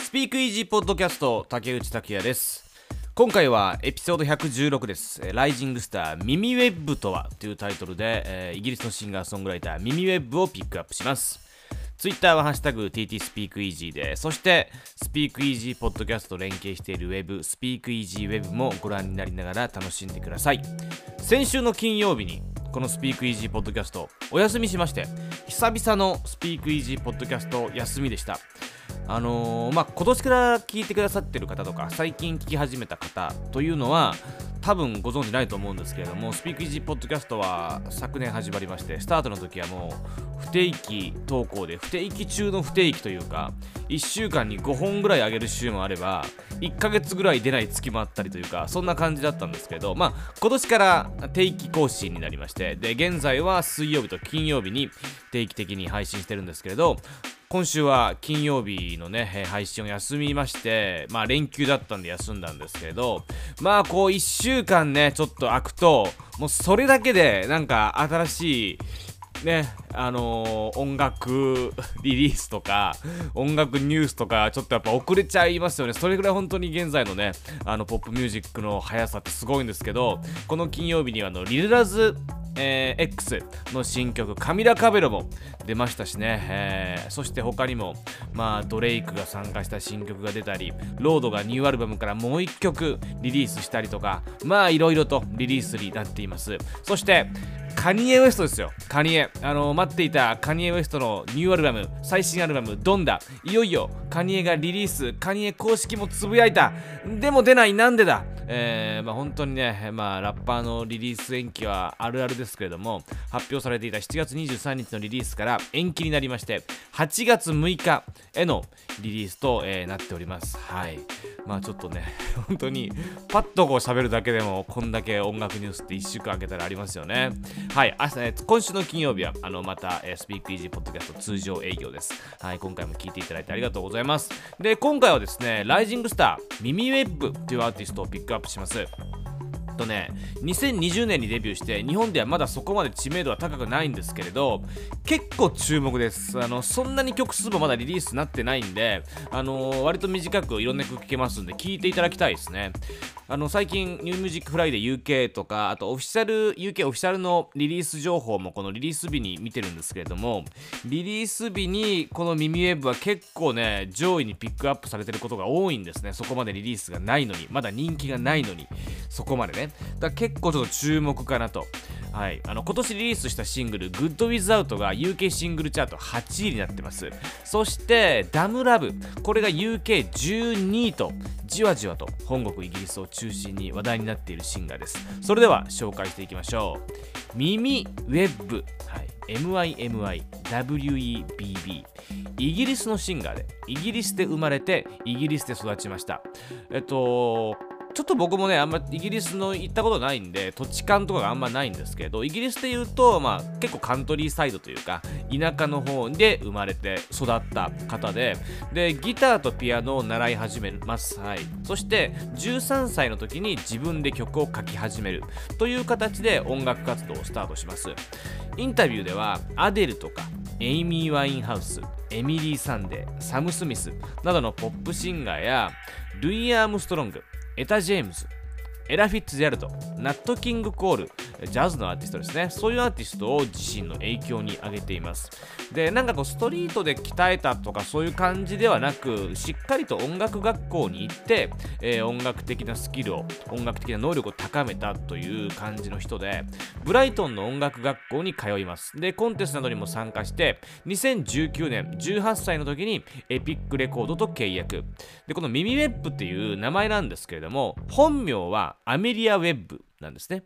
スピークイージーポッドキャスト竹内拓也です。今回はエピソード116です「ライジングスターミミウェブとは」というタイトルで、えー、イギリスのシンガーソングライターミミウェブをピックアップします。ツイッターはハッシュタグ TT スピークイージーで、そしてスピークイージーポッドキャスト連携しているウェブ、スピークイージーウェブもご覧になりながら楽しんでください。先週の金曜日にこのスピークイージーポッドキャストお休みしまして、久々のスピークイージーポッドキャスト休みでした。あのー、まあ、今年から聞いてくださってる方とか、最近聞き始めた方というのは、多分ご存知ないと思うんですけれども、スピークイージーポッドキャストは昨年始まりまして、スタートの時はもう不定期投稿で、不定期中の不定期というか、1週間に5本ぐらい上げる週もあれば、1ヶ月ぐらい出ない月もあったりというか、そんな感じだったんですけど、まあ、今年から定期更新になりまして、で、現在は水曜日と金曜日に定期的に配信してるんですけれど、今週は金曜日のね、配信を休みまして、まあ連休だったんで休んだんですけれど、まあこう1週間ね、ちょっと空くと、もうそれだけでなんか新しい、ね、あのー、音楽リリースとか、音楽ニュースとか、ちょっとやっぱ遅れちゃいますよね。それぐらい本当に現在のね、あの、ポップミュージックの速さってすごいんですけど、この金曜日にはあの、リルラズえー、X の新曲「カミラ・カベロ」も出ましたしね、えー、そして他にも、まあ、ドレイクが参加した新曲が出たりロードがニューアルバムからもう1曲リリースしたりとかまあいろいろとリリースになっていますそしてカニエ・ウエストですよ。カニエ。あの、待っていたカニエ・ウエストのニューアルバム、最新アルバム、ドンダ。いよいよカニエがリリース、カニエ公式もつぶやいた。でも出ない、なんでだ？えー、まあ、本当にね、まあ、ラッパーのリリース延期はあるあるですけれども、発表されていた7月23日のリリースから延期になりまして、8月6日へのリリースと、えー、なっております。はい。まあちょっとね、本当に、パッとこう喋るだけでも、こんだけ音楽ニュースって1週間あけたらありますよね。はい、明日、ね、今週の金曜日は、あの、また、えー、スピークイージーポッドキャスト通常営業です。はい、今回も聞いていただいてありがとうございます。で、今回はですね、 rising star、ミミウェッブというアーティストをピックアップします。とね2020年にデビューして日本ではまだそこまで知名度は高くないんですけれど結構注目です。あのそんなに曲数もまだリリースになってないんであの割と短くいろんな曲聴けますんで聴いていただきたいですね。あの最近ニューミュージックフライデー UK とかあとオフィシャル UK オフィシャルのリリース情報もこのリリース日に見てるんですけれどもリリース日にこの耳ウェブは結構ね上位にピックアップされてることが多いんですね。そこまでリリースがないのにまだ人気がないのにそこまでね。だから結構ちょっと注目かなと。はい、あの今年リリースしたシングル「Good Without」が UK シングルチャート8位になってます。そして「ダムラブ」これが UK12 位とじわじわと本国イギリスを中心に話題になっているシンガーです。それでは紹介していきましょう。耳ウェブ、はい、MIMIWEBB イギリスのシンガーでイギリスで生まれてイギリスで育ちました。えっとちょっと僕もね、あんまイギリスの行ったことないんで、土地勘とかがあんまないんですけど、イギリスで言うと、まあ、結構カントリーサイドというか、田舎の方で生まれて育った方で、で、ギターとピアノを習い始めます。はい。そして、13歳の時に自分で曲を書き始めるという形で音楽活動をスタートします。インタビューでは、アデルとか、エイミー・ワインハウス、エミリー・サンデー、サム・スミスなどのポップシンガーや、ルイ・アームストロング、エタ・ジェームズ、エラ・フィッツジェラルド、ナット・キング・コール、ジャズのアーティストですね。そういうアーティストを自身の影響に挙げています。で、なんかこう、ストリートで鍛えたとかそういう感じではなく、しっかりと音楽学校に行って、えー、音楽的なスキルを、音楽的な能力を高めたという感じの人で、ブライトンの音楽学校に通います。で、コンテストなどにも参加して、2019年、18歳の時にエピックレコードと契約。で、このミミウェップっていう名前なんですけれども、本名はアメリア・ウェッブなんですね。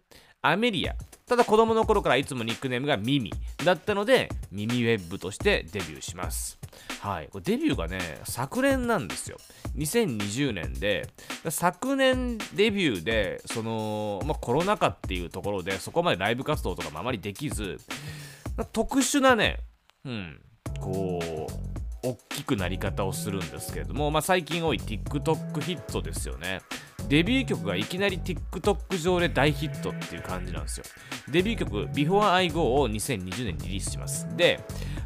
アメリア。ただ子供の頃からいつもニックネームがミミだったので、ミミウェブとしてデビューします。はい。これデビューがね、昨年なんですよ。2020年で、昨年デビューで、その、まあ、コロナ禍っていうところで、そこまでライブ活動とかもあまりできず、特殊なね、うん、こう、大きくなり方をするんですけれども、まあ、最近多い TikTok ヒットですよね。デビュー曲がいきなり TikTok 上で大ヒットっていう感じなんですよ。デビュー曲 Before I Go を2020年にリリースします。で、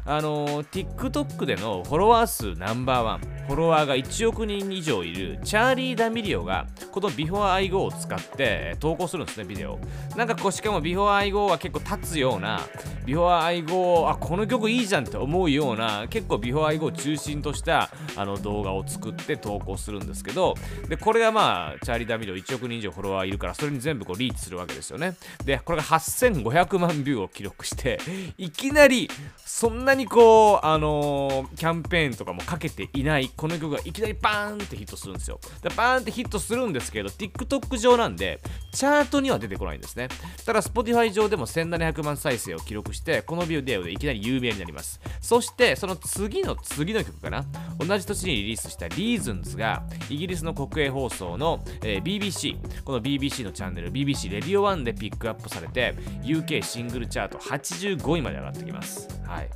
あのー TikTok でのフォロワー数ナンバーワンフォロワーが1億人以上いるチャーリー・ダミリオがこの Before I Go を使って投稿するんですねビデオなんかこうしかも Before I Go は結構立つような Before I Go あこの曲いいじゃんって思うような結構 Before I Go を中心としたあの動画を作って投稿するんですけどでこれがまあチャーリー・ダミリオ1億人以上フォロワーいるからそれに全部こうリーチするわけですよね。でこれが8500万ビューを記録していきなりそんなにこうあのー、キャンペーンとかもかけていないこの曲がいきなりバーンってヒットするんですよ。でバーンってヒットするんですけど TikTok 上なんでチャートには出てこないんですね。ただ Spotify 上でも1700万再生を記録してこのビューデオでいきなり有名になります。そしてその次の次の曲かな。同じ年にリリースした Reasons がイギリスの国営放送の、えー、BBC この BBC のチャンネル BBC レディオ1でピックアップされて UK シングルチャート85位まで上がってきます。はい。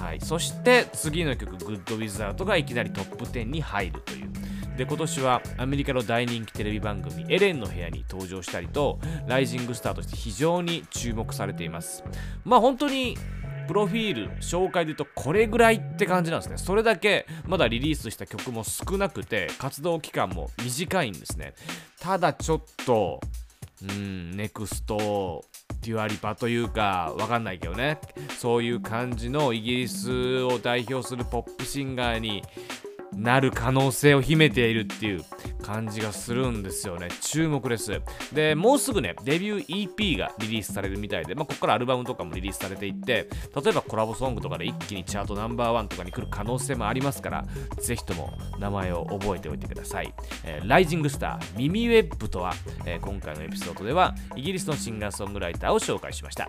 はい、そして次の曲「グッド・ウィズ・アウト」がいきなりトップ10に入るという。で今年はアメリカの大人気テレビ番組「エレンの部屋」に登場したりと rising star として非常に注目されています。まあ本当にプロフィール紹介で言うとこれぐらいって感じなんですね。それだけまだリリースした曲も少なくて活動期間も短いんですね。ただちょっとうん next デュア・リパというかわかんないけどね。そういう感じのイギリスを代表するポップシンガーになる可能性を秘めているっていう感じがするんですよね。注目です。で、もうすぐね、デビュー EP がリリースされるみたいで、まあ、ここからアルバムとかもリリースされていって、例えばコラボソングとかで一気にチャートナンバーワンとかに来る可能性もありますから、ぜひとも名前を覚えておいてください。えー、ライジングスター、ミミウェッブとは、えー、今回のエピソードでは、イギリスのシンガーソングライターを紹介しました。